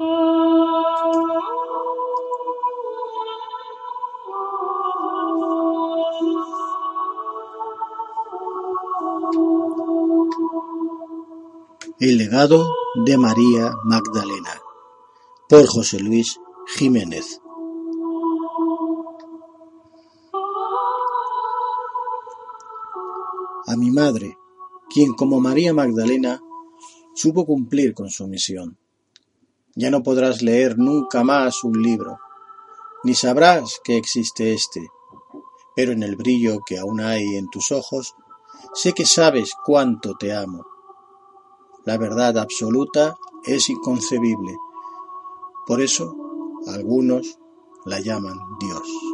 El legado de María Magdalena por José Luis Jiménez. A mi madre, quien como María Magdalena supo cumplir con su misión ya no podrás leer nunca más un libro, ni sabrás que existe éste, pero en el brillo que aún hay en tus ojos, sé que sabes cuánto te amo. La verdad absoluta es inconcebible, por eso algunos la llaman Dios.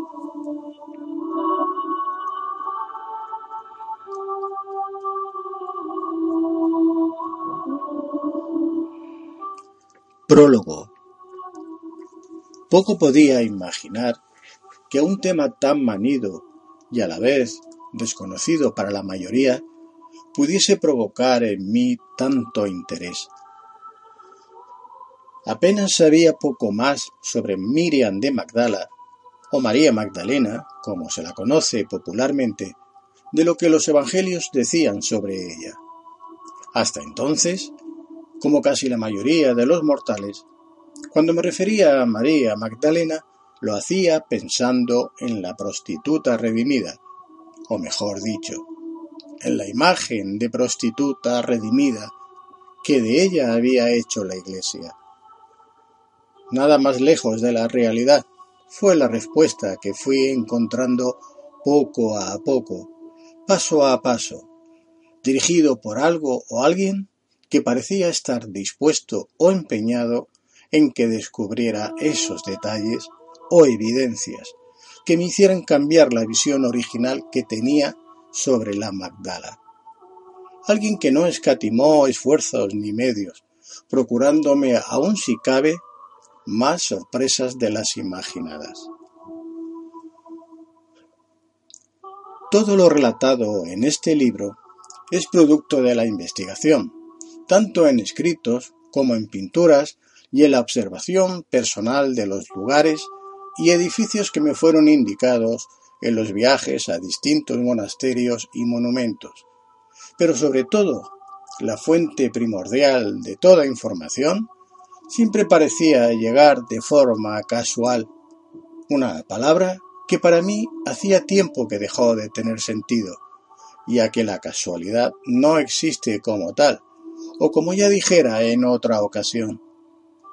Prólogo Poco podía imaginar que un tema tan manido y a la vez desconocido para la mayoría pudiese provocar en mí tanto interés. Apenas sabía poco más sobre Miriam de Magdala, o María Magdalena, como se la conoce popularmente, de lo que los evangelios decían sobre ella. Hasta entonces como casi la mayoría de los mortales, cuando me refería a María Magdalena, lo hacía pensando en la prostituta redimida, o mejor dicho, en la imagen de prostituta redimida que de ella había hecho la Iglesia. Nada más lejos de la realidad fue la respuesta que fui encontrando poco a poco, paso a paso, dirigido por algo o alguien que parecía estar dispuesto o empeñado en que descubriera esos detalles o evidencias que me hicieran cambiar la visión original que tenía sobre la Magdala. Alguien que no escatimó esfuerzos ni medios, procurándome aún si cabe más sorpresas de las imaginadas. Todo lo relatado en este libro es producto de la investigación, tanto en escritos como en pinturas y en la observación personal de los lugares y edificios que me fueron indicados en los viajes a distintos monasterios y monumentos. Pero sobre todo, la fuente primordial de toda información siempre parecía llegar de forma casual, una palabra que para mí hacía tiempo que dejó de tener sentido, ya que la casualidad no existe como tal, o como ya dijera en otra ocasión,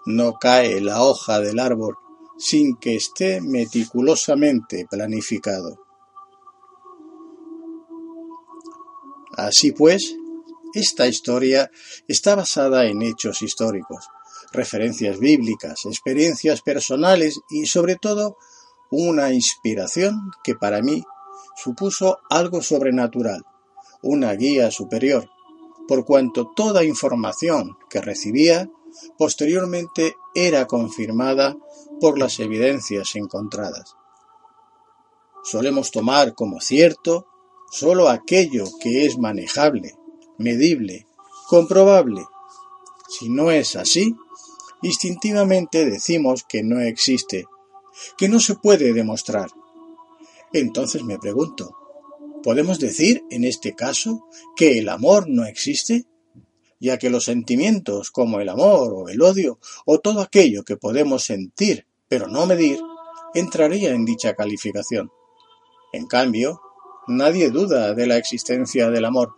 no cae la hoja del árbol sin que esté meticulosamente planificado. Así pues, esta historia está basada en hechos históricos, referencias bíblicas, experiencias personales y sobre todo una inspiración que para mí supuso algo sobrenatural, una guía superior, por cuanto toda información que recibía posteriormente era confirmada por las evidencias encontradas. Solemos tomar como cierto sólo aquello que es manejable, medible, comprobable. Si no es así, instintivamente decimos que no existe, que no se puede demostrar. Entonces me pregunto, ¿Podemos decir, en este caso, que el amor no existe? Ya que los sentimientos como el amor o el odio o todo aquello que podemos sentir pero no medir entraría en dicha calificación. En cambio, nadie duda de la existencia del amor,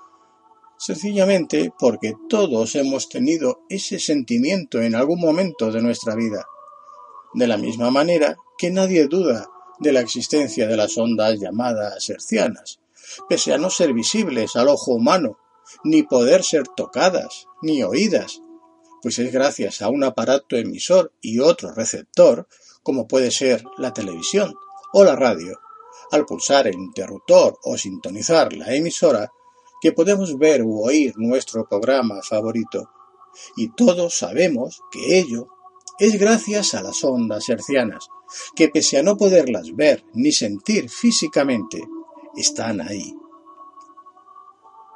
sencillamente porque todos hemos tenido ese sentimiento en algún momento de nuestra vida. De la misma manera que nadie duda de la existencia de las ondas llamadas hercianas, pese a no ser visibles al ojo humano ni poder ser tocadas, ni oídas, pues es gracias a un aparato emisor y otro receptor, como puede ser la televisión o la radio, al pulsar el interruptor o sintonizar la emisora, que podemos ver u oír nuestro programa favorito. Y todos sabemos que ello es gracias a las ondas hercianas, que pese a no poderlas ver ni sentir físicamente, están ahí.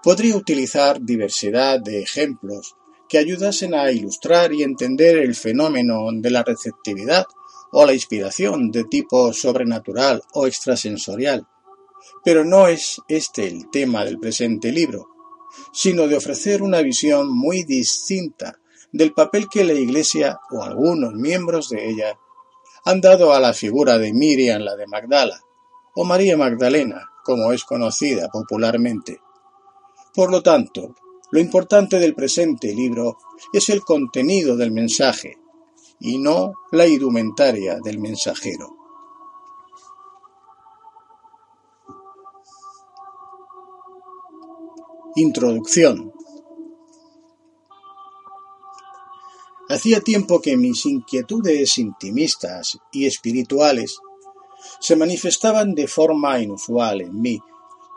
Podría utilizar diversidad de ejemplos que ayudasen a ilustrar y entender el fenómeno de la receptividad o la inspiración de tipo sobrenatural o extrasensorial. Pero no es este el tema del presente libro, sino de ofrecer una visión muy distinta del papel que la Iglesia o algunos miembros de ella han dado a la figura de Miriam la de Magdala, o María Magdalena, como es conocida popularmente. Por lo tanto, lo importante del presente libro es el contenido del mensaje, y no la indumentaria del mensajero. Introducción Hacía tiempo que mis inquietudes intimistas y espirituales se manifestaban de forma inusual en mí.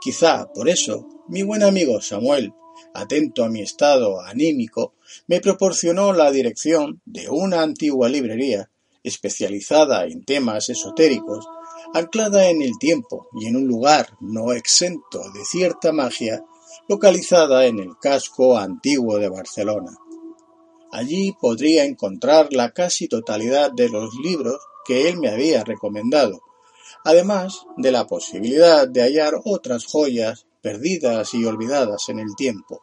Quizá por eso mi buen amigo Samuel, atento a mi estado anímico, me proporcionó la dirección de una antigua librería especializada en temas esotéricos, anclada en el tiempo y en un lugar no exento de cierta magia, localizada en el casco antiguo de Barcelona. Allí podría encontrar la casi totalidad de los libros que él me había recomendado, además de la posibilidad de hallar otras joyas perdidas y olvidadas en el tiempo.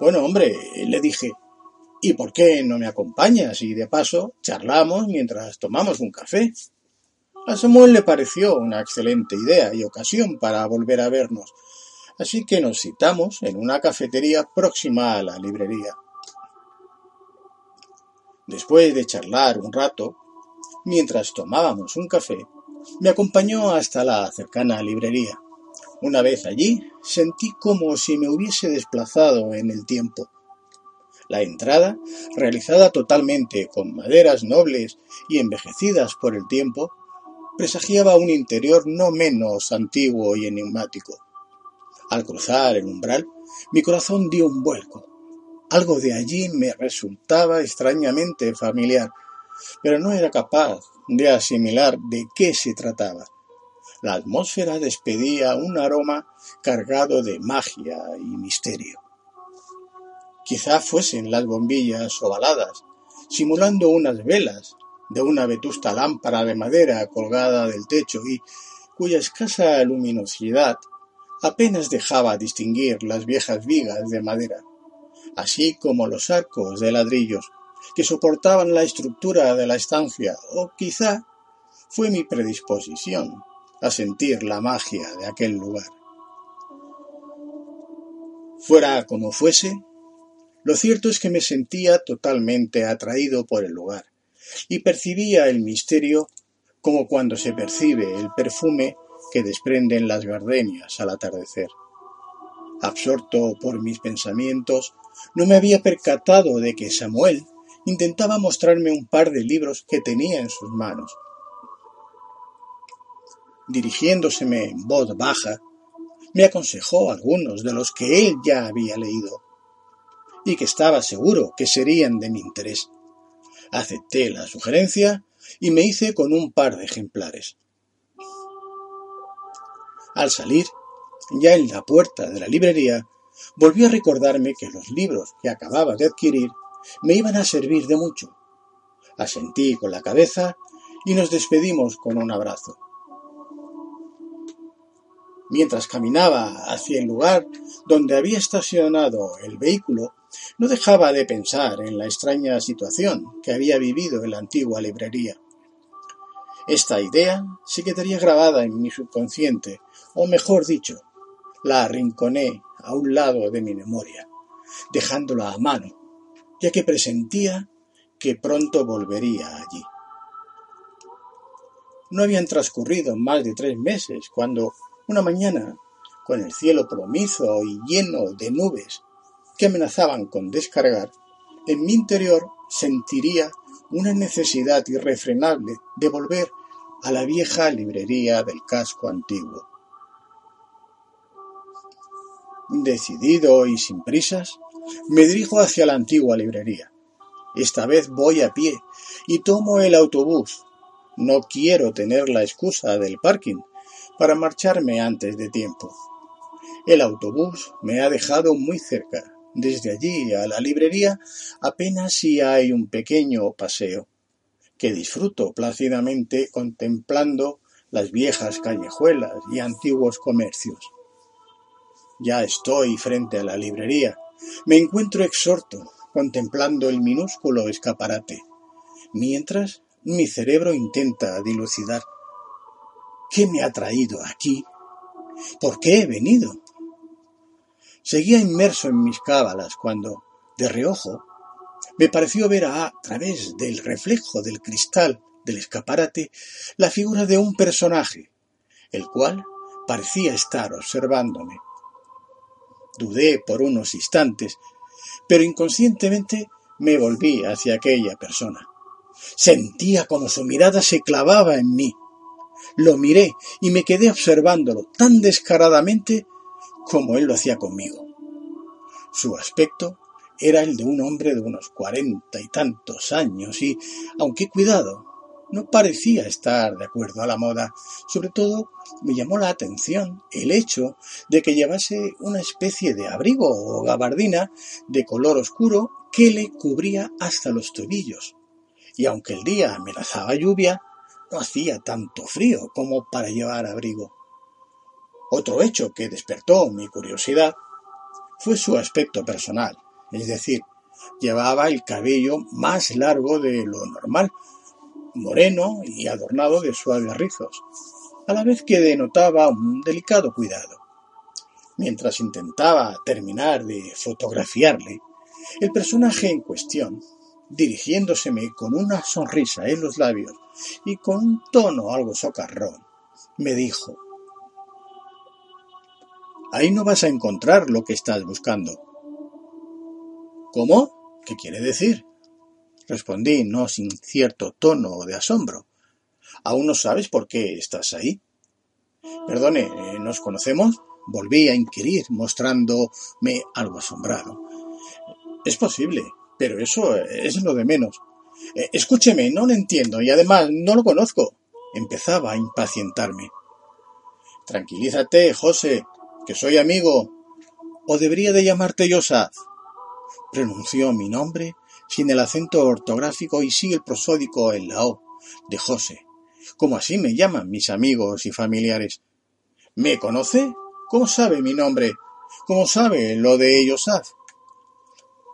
Bueno, hombre, le dije, ¿y por qué no me acompañas y de paso charlamos mientras tomamos un café? A Samuel le pareció una excelente idea y ocasión para volver a vernos, así que nos citamos en una cafetería próxima a la librería. Después de charlar un rato, mientras tomábamos un café, me acompañó hasta la cercana librería. Una vez allí, sentí como si me hubiese desplazado en el tiempo. La entrada, realizada totalmente con maderas nobles y envejecidas por el tiempo, presagiaba un interior no menos antiguo y enigmático. Al cruzar el umbral, mi corazón dio un vuelco. Algo de allí me resultaba extrañamente familiar, pero no era capaz de asimilar de qué se trataba. La atmósfera despedía un aroma cargado de magia y misterio. Quizá fuesen las bombillas ovaladas, simulando unas velas de una vetusta lámpara de madera colgada del techo y cuya escasa luminosidad apenas dejaba distinguir las viejas vigas de madera así como los arcos de ladrillos que soportaban la estructura de la estancia, o quizá fue mi predisposición a sentir la magia de aquel lugar. Fuera como fuese, lo cierto es que me sentía totalmente atraído por el lugar y percibía el misterio como cuando se percibe el perfume que desprenden las gardenias al atardecer. Absorto por mis pensamientos, no me había percatado de que Samuel intentaba mostrarme un par de libros que tenía en sus manos. Dirigiéndoseme en voz baja, me aconsejó algunos de los que él ya había leído y que estaba seguro que serían de mi interés. Acepté la sugerencia y me hice con un par de ejemplares. Al salir, ya en la puerta de la librería, volvió a recordarme que los libros que acababa de adquirir me iban a servir de mucho. Asentí con la cabeza y nos despedimos con un abrazo. Mientras caminaba hacia el lugar donde había estacionado el vehículo, no dejaba de pensar en la extraña situación que había vivido en la antigua librería. Esta idea se quedaría grabada en mi subconsciente, o mejor dicho, la arrinconé a un lado de mi memoria, dejándola a mano, ya que presentía que pronto volvería allí. No habían transcurrido más de tres meses cuando, una mañana, con el cielo plomizo y lleno de nubes que amenazaban con descargar, en mi interior sentiría una necesidad irrefrenable de volver a la vieja librería del casco antiguo. Decidido y sin prisas, me dirijo hacia la antigua librería. Esta vez voy a pie y tomo el autobús. No quiero tener la excusa del parking para marcharme antes de tiempo. El autobús me ha dejado muy cerca. Desde allí a la librería apenas si hay un pequeño paseo, que disfruto plácidamente contemplando las viejas callejuelas y antiguos comercios. Ya estoy frente a la librería. Me encuentro exhorto, contemplando el minúsculo escaparate, mientras mi cerebro intenta dilucidar. ¿Qué me ha traído aquí? ¿Por qué he venido? Seguía inmerso en mis cábalas cuando, de reojo, me pareció ver a, través del reflejo del cristal del escaparate la figura de un personaje, el cual parecía estar observándome. Dudé por unos instantes, pero inconscientemente me volví hacia aquella persona. Sentía como su mirada se clavaba en mí. Lo miré y me quedé observándolo tan descaradamente como él lo hacía conmigo. Su aspecto era el de un hombre de unos cuarenta y tantos años y, aunque cuidado, no parecía estar de acuerdo a la moda. Sobre todo me llamó la atención el hecho de que llevase una especie de abrigo o gabardina de color oscuro que le cubría hasta los tobillos. Y aunque el día amenazaba lluvia, no hacía tanto frío como para llevar abrigo. Otro hecho que despertó mi curiosidad fue su aspecto personal, es decir, llevaba el cabello más largo de lo normal, moreno y adornado de suaves rizos, a la vez que denotaba un delicado cuidado. Mientras intentaba terminar de fotografiarle, el personaje en cuestión, dirigiéndoseme con una sonrisa en los labios y con un tono algo socarrón, me dijo Ahí no vas a encontrar lo que estás buscando. ¿Cómo? ¿Qué quiere decir? Respondí, no sin cierto tono de asombro. ¿Aún no sabes por qué estás ahí? Perdone, eh, ¿nos conocemos? Volví a inquirir, mostrándome algo asombrado. Es posible, pero eso es lo de menos. Eh, escúcheme, no lo entiendo y además no lo conozco. Empezaba a impacientarme. Tranquilízate, José, que soy amigo, o debería de llamarte Yosaf. Pronunció mi nombre sin el acento ortográfico y sí el prosódico en la O de José, como así me llaman mis amigos y familiares. ¿Me conoce? ¿Cómo sabe mi nombre? ¿Cómo sabe lo de Yosaf?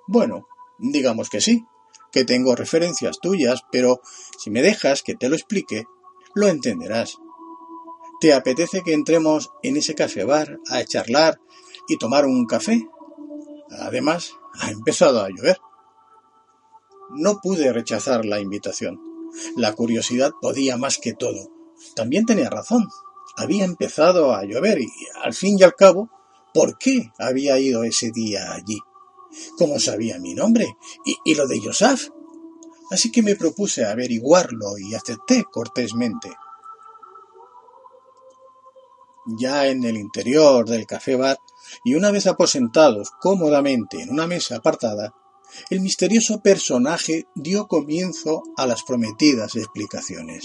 Bueno, digamos que sí, que tengo referencias tuyas, pero si me dejas que te lo explique, lo entenderás. ¿Te apetece que entremos en ese café bar a charlar y tomar un café? Además, ha empezado a llover. No pude rechazar la invitación. La curiosidad podía más que todo. También tenía razón. Había empezado a llover y, al fin y al cabo, ¿por qué había ido ese día allí? ¿Cómo sabía mi nombre? ¿Y, lo de Yosaf? Así que me propuse averiguarlo y acepté cortésmente. Ya en el interior del café bar, y una vez aposentados cómodamente en una mesa apartada, el misterioso personaje dio comienzo a las prometidas explicaciones.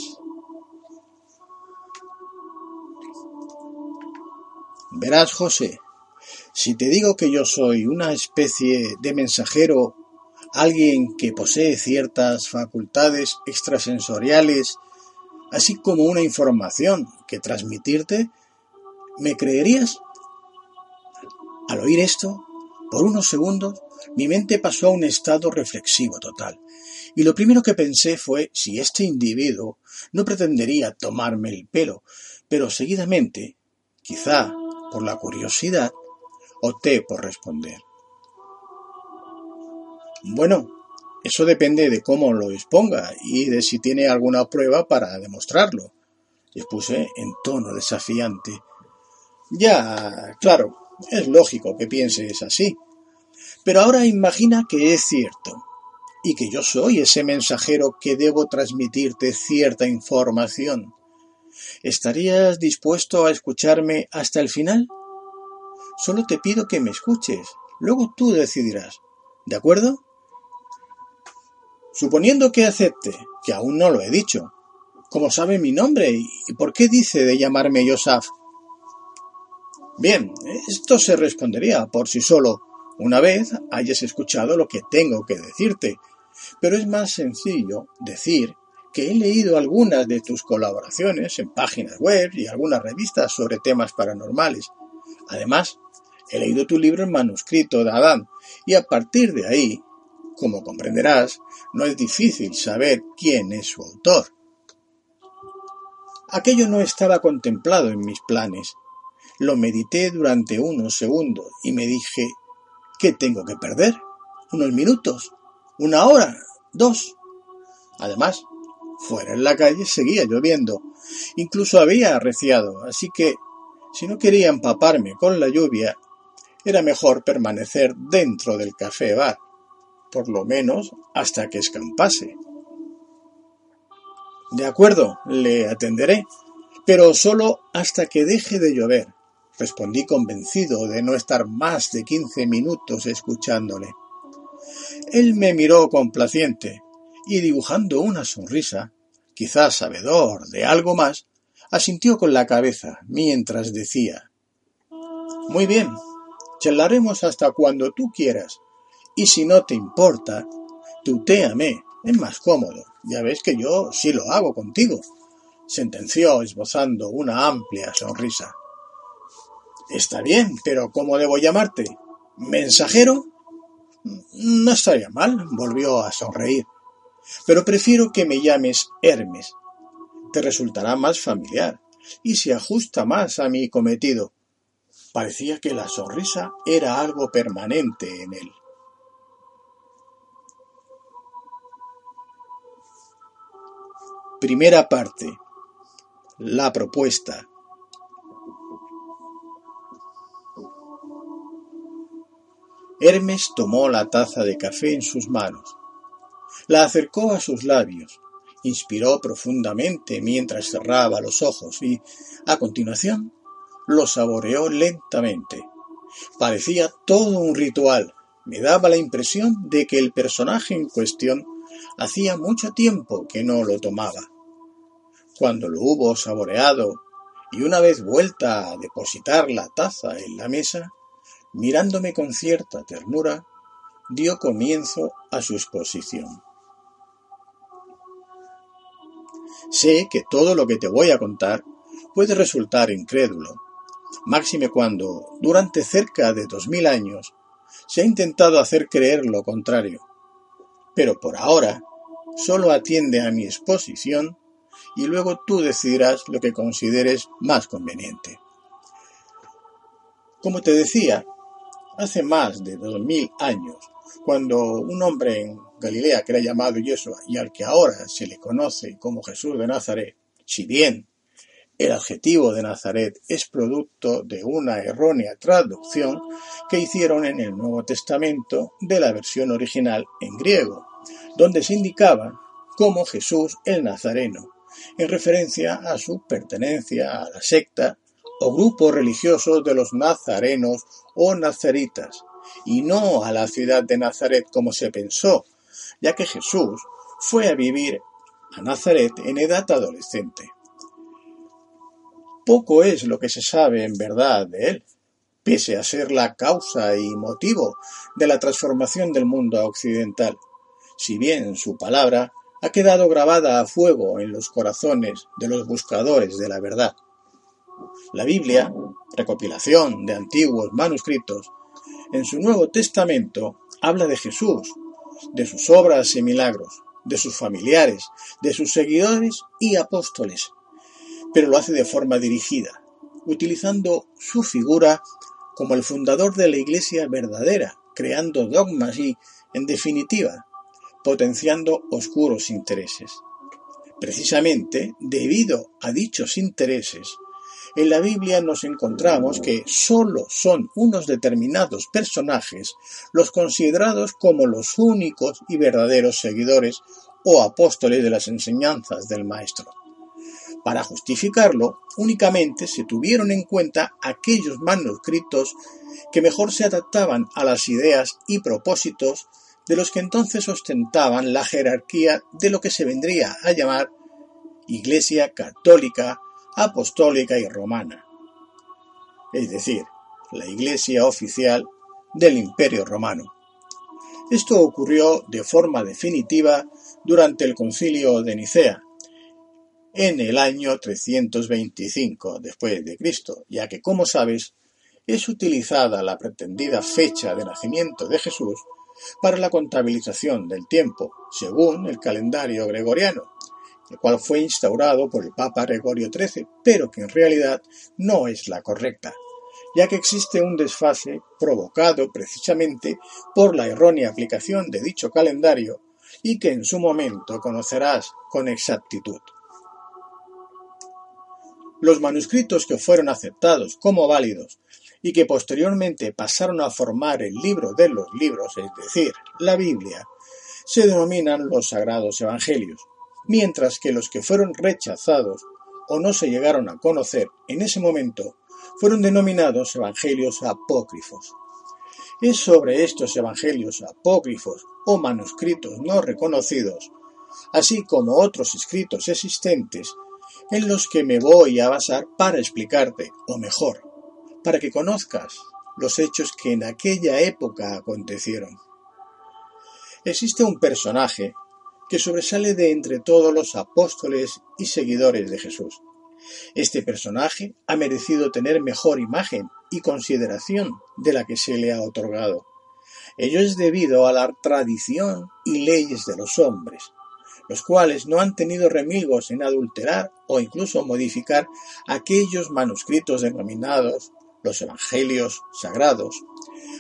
Verás, José, si te digo que yo soy una especie de mensajero, alguien que posee ciertas facultades extrasensoriales, así como una información que transmitirte, ¿Me creerías? Al oír esto, por unos segundos, mi mente pasó a un estado reflexivo total, y lo primero que pensé fue si este individuo no pretendería tomarme el pelo, pero seguidamente, quizá por la curiosidad, opté por responder. Bueno, eso depende de cómo lo exponga y de si tiene alguna prueba para demostrarlo, expuse en tono desafiante Ya, claro, es lógico que pienses así. Pero ahora imagina que es cierto y que yo soy ese mensajero que debo transmitirte cierta información. ¿Estarías dispuesto a escucharme hasta el final? Solo te pido que me escuches. Luego tú decidirás. ¿De acuerdo? Suponiendo que acepte, que aún no lo he dicho. ¿Cómo sabe mi nombre y por qué dice de llamarme Yosaf? Bien, esto se respondería por sí solo una vez hayas escuchado lo que tengo que decirte, pero es más sencillo decir que he leído algunas de tus colaboraciones en páginas web y algunas revistas sobre temas paranormales. Además, he leído tu libro en manuscrito de Adán y a partir de ahí, como comprenderás, no es difícil saber quién es su autor. Aquello no estaba contemplado en mis planes. Lo medité durante unos segundos y me dije, ¿qué tengo que perder? ¿Unos minutos? ¿Una hora? ¿Dos? Además, fuera en la calle seguía lloviendo. Incluso había arreciado, así que, si no quería empaparme con la lluvia, era mejor permanecer dentro del café bar, por lo menos hasta que escampase. De acuerdo, le atenderé, pero solo hasta que deje de llover, respondí convencido de no estar más de quince minutos escuchándole. Él me miró complaciente y dibujando una sonrisa, quizás sabedor de algo más, asintió con la cabeza mientras decía Muy bien, charlaremos hasta cuando tú quieras, y si no te importa, tutéame, es más cómodo, ya ves que yo sí lo hago contigo, sentenció esbozando una amplia sonrisa. Está bien, pero ¿cómo debo llamarte? ¿Mensajero? No estaría mal, volvió a sonreír. Pero prefiero que me llames Hermes. Te resultará más familiar y se ajusta más a mi cometido. Parecía que la sonrisa era algo permanente en él. Primera parte. La propuesta. Hermes tomó la taza de café en sus manos, la acercó a sus labios, inspiró profundamente mientras cerraba los ojos y, a continuación, lo saboreó lentamente. Parecía todo un ritual. Me daba la impresión de que el personaje en cuestión hacía mucho tiempo que no lo tomaba. Cuando lo hubo saboreado y una vez vuelta a depositar la taza en la mesa, mirándome con cierta ternura, dio comienzo a su exposición. Sé que todo lo que te voy a contar puede resultar incrédulo, máxime cuando, durante cerca de dos mil años, se ha intentado hacer creer lo contrario. Pero por ahora, solo atiende a mi exposición y luego tú decidirás lo que consideres más conveniente. Como te decía, hace más de dos mil años, cuando un hombre en Galilea que era llamado Yeshua y al que ahora se le conoce como Jesús de Nazaret, si bien el adjetivo de Nazaret es producto de una errónea traducción que hicieron en el Nuevo Testamento de la versión original en griego, donde se indicaba como Jesús el Nazareno, en referencia a su pertenencia a la secta o grupo religioso de los nazarenos o nazaritas, y no a la ciudad de Nazaret como se pensó, ya que Jesús fue a vivir a Nazaret en edad adolescente. Poco es lo que se sabe en verdad de él, pese a ser la causa y motivo de la transformación del mundo occidental, si bien su palabra ha quedado grabada a fuego en los corazones de los buscadores de la verdad. La Biblia, recopilación de antiguos manuscritos, en su Nuevo Testamento habla de Jesús, de sus obras y milagros, de sus familiares, de sus seguidores y apóstoles, pero lo hace de forma dirigida, utilizando su figura como el fundador de la Iglesia verdadera, creando dogmas y, en definitiva, potenciando oscuros intereses. Precisamente debido a dichos intereses, En la Biblia nos encontramos que sólo son unos determinados personajes los considerados como los únicos y verdaderos seguidores o apóstoles de las enseñanzas del Maestro. Para justificarlo, únicamente se tuvieron en cuenta aquellos manuscritos que mejor se adaptaban a las ideas y propósitos de los que entonces ostentaban la jerarquía de lo que se vendría a llamar Iglesia Católica, Apostólica y Romana, es decir, la Iglesia oficial del Imperio Romano. Esto ocurrió de forma definitiva durante el concilio de Nicea, en el año 325 después de Cristo, ya que, como sabes, es utilizada la pretendida fecha de nacimiento de Jesús para la contabilización del tiempo, según el calendario gregoriano, el cual fue instaurado por el Papa Gregorio XIII, pero que en realidad no es la correcta, ya que existe un desfase provocado precisamente por la errónea aplicación de dicho calendario y que en su momento conocerás con exactitud. Los manuscritos que fueron aceptados como válidos y que posteriormente pasaron a formar el libro de los libros, es decir, la Biblia, se denominan los sagrados evangelios, mientras que los que fueron rechazados o no se llegaron a conocer en ese momento fueron denominados evangelios apócrifos. Es sobre estos evangelios apócrifos o manuscritos no reconocidos, así como otros escritos existentes, en los que me voy a basar para explicarte, o mejor, para que conozcas los hechos que en aquella época acontecieron. Existe un personaje que sobresale de entre todos los apóstoles y seguidores de Jesús. Este personaje ha merecido tener mejor imagen y consideración de la que se le ha otorgado. Ello es debido a la tradición y leyes de los hombres, los cuales no han tenido remilgos en adulterar o incluso modificar aquellos manuscritos denominados los Evangelios sagrados,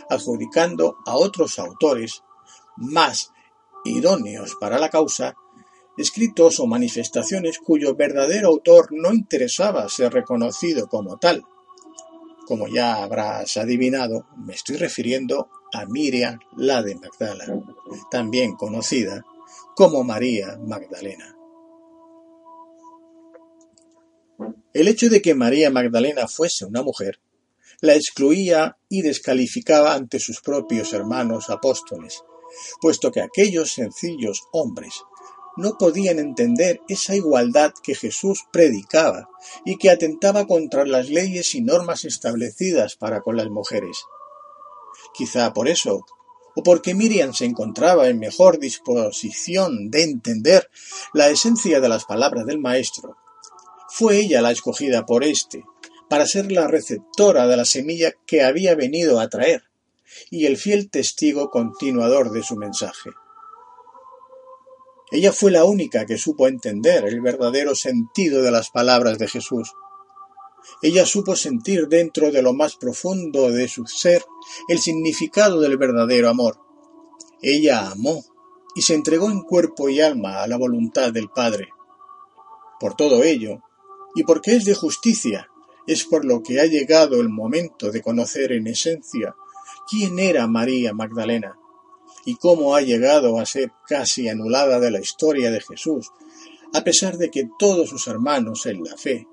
adjudicando a otros autores más idóneos para la causa escritos o manifestaciones cuyo verdadero autor no interesaba ser reconocido como tal. Como ya habrás adivinado, me estoy refiriendo a Miriam la de Magdala, también conocida como María Magdalena. El hecho de que María Magdalena fuese una mujer la excluía y descalificaba ante sus propios hermanos apóstoles, puesto que aquellos sencillos hombres no podían entender esa igualdad que Jesús predicaba y que atentaba contra las leyes y normas establecidas para con las mujeres. Quizá por eso, o porque Miriam se encontraba en mejor disposición de entender la esencia de las palabras del Maestro, fue ella la escogida por éste, para ser la receptora de la semilla que había venido a traer, y el fiel testigo continuador de su mensaje. Ella fue la única que supo entender el verdadero sentido de las palabras de Jesús. Ella supo sentir dentro de lo más profundo de su ser el significado del verdadero amor. Ella amó y se entregó en cuerpo y alma a la voluntad del Padre. Por todo ello, y porque es de justicia, es por lo que ha llegado el momento de conocer en esencia quién era María Magdalena y cómo ha llegado a ser casi anulada de la historia de Jesús, a pesar de que todos sus hermanos en la fe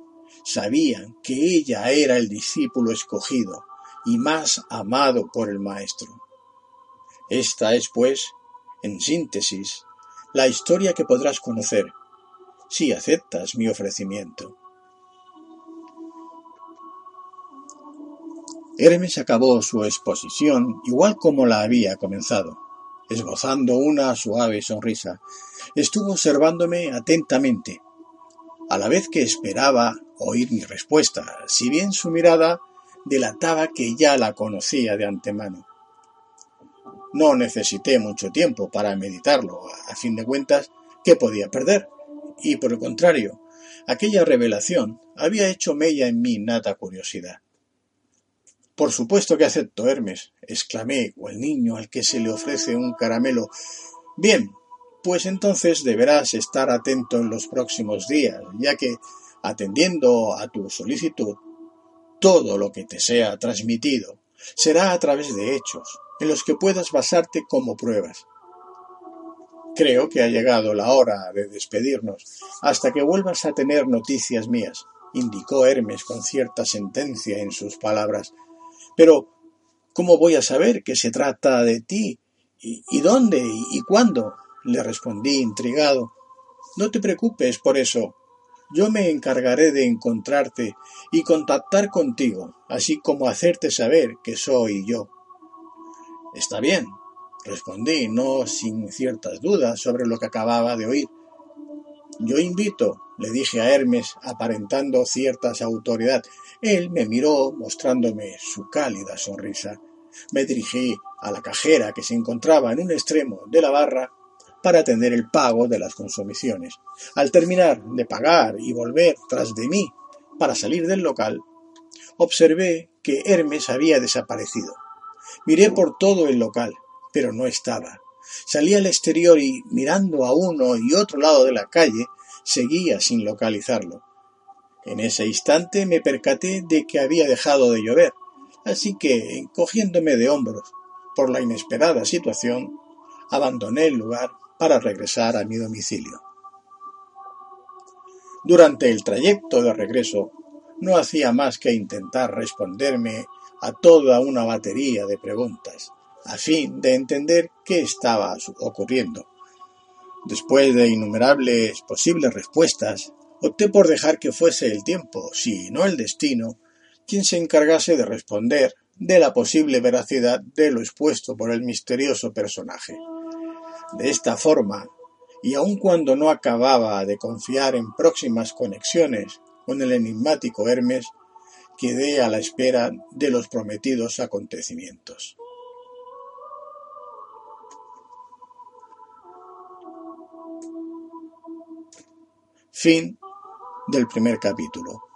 sabían que ella era el discípulo escogido y más amado por el Maestro. Esta es, pues, en síntesis, la historia que podrás conocer si aceptas mi ofrecimiento. Hermes acabó su exposición igual como la había comenzado, esbozando una suave sonrisa. Estuvo observándome atentamente, a la vez que esperaba oír mi respuesta, si bien su mirada delataba que ya la conocía de antemano. No necesité mucho tiempo para meditarlo, a fin de cuentas, ¿qué podía perder? Y por el contrario, aquella revelación había hecho mella en mí nada curiosidad. Por supuesto que acepto, Hermes, exclamé, cual niño al que se le ofrece un caramelo. Bien, pues entonces deberás estar atento en los próximos días, ya que, atendiendo a tu solicitud, Todo lo que te sea transmitido será a través de hechos, en los que puedas basarte como pruebas. Creo que ha llegado la hora de despedirnos, hasta que vuelvas a tener noticias mías, indicó Hermes con cierta sentencia en sus palabras. Pero, ¿cómo voy a saber que se trata de ti? ¿Y, dónde? ¿Y cuándo? le respondí intrigado. No te preocupes por eso. Yo me encargaré de encontrarte y contactar contigo, así como hacerte saber que soy yo. Está bien, respondí, no sin ciertas dudas sobre lo que acababa de oír. Yo invito, le dije a Hermes, aparentando cierta autoridad. Él me miró, mostrándome su cálida sonrisa. Me dirigí a la cajera que se encontraba en un extremo de la barra para atender el pago de las consumiciones. Al terminar de pagar y volver tras de mí para salir del local, observé que Hermes había desaparecido. Miré por todo el local, pero no estaba. Salí al exterior y, mirando a uno y otro lado de la calle, seguía sin localizarlo. En ese instante me percaté de que había dejado de llover, así que, encogiéndome de hombros por la inesperada situación, abandoné el lugar para regresar a mi domicilio. Durante el trayecto de regreso, no hacía más que intentar responderme a toda una batería de preguntas, a fin de entender qué estaba ocurriendo. Después de innumerables posibles respuestas, opté por dejar que fuese el tiempo, si no el destino, quien se encargase de responder de la posible veracidad de lo expuesto por el misterioso personaje. De esta forma, y aun cuando no acababa de confiar en próximas conexiones con el enigmático Hermes, quedé a la espera de los prometidos acontecimientos. Fin del primer capítulo.